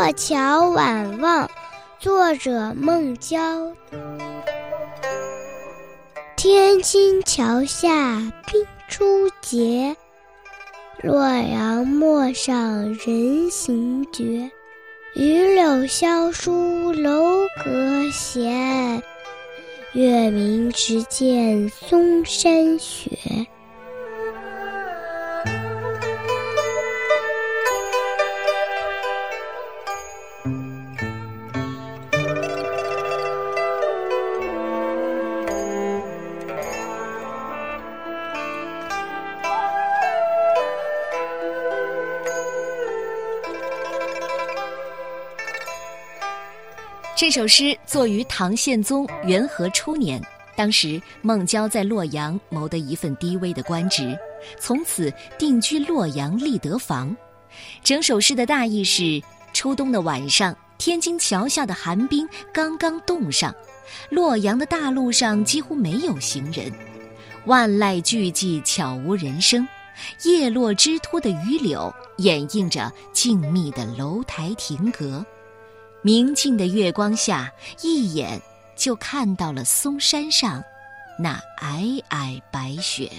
过桥晚望》，作者孟郊。天津桥下冰初结，洛阳陌上人行绝。榆柳萧疏楼阁闲，月明直见嵩山雪。这首诗作于唐宪宗元和初年，当时孟郊在洛阳谋得一份低微的官职，从此定居洛阳立德坊。整首诗的大意是：初冬的晚上，天津桥下的寒冰刚刚冻上，洛阳的大路上几乎没有行人，万籁俱寂，悄无人声，叶落枝秃的榆柳掩映着静谧的楼台亭阁。明净的月光下，一眼就看到了嵩山上那皑皑白雪。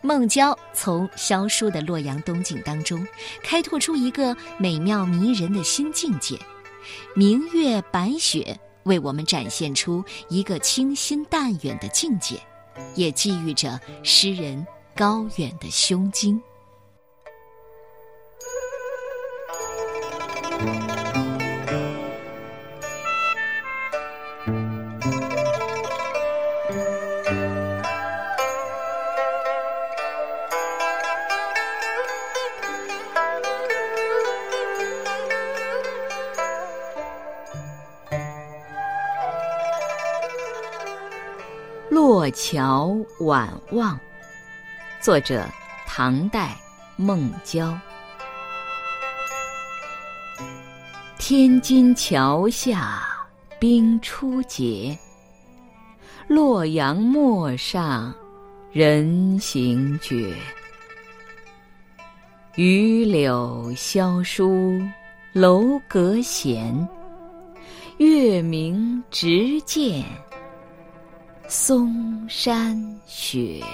孟郊从萧疏的洛阳冬景当中，开拓出一个美妙迷人的新境界。明月白雪为我们展现出一个清新淡远的境界，也寄予着诗人高远的胸襟。洛桥晚望，作者唐代孟郊。天津桥下冰初结，洛阳陌上人行绝。榆柳萧疏楼阁闲，月明直见。松山雪。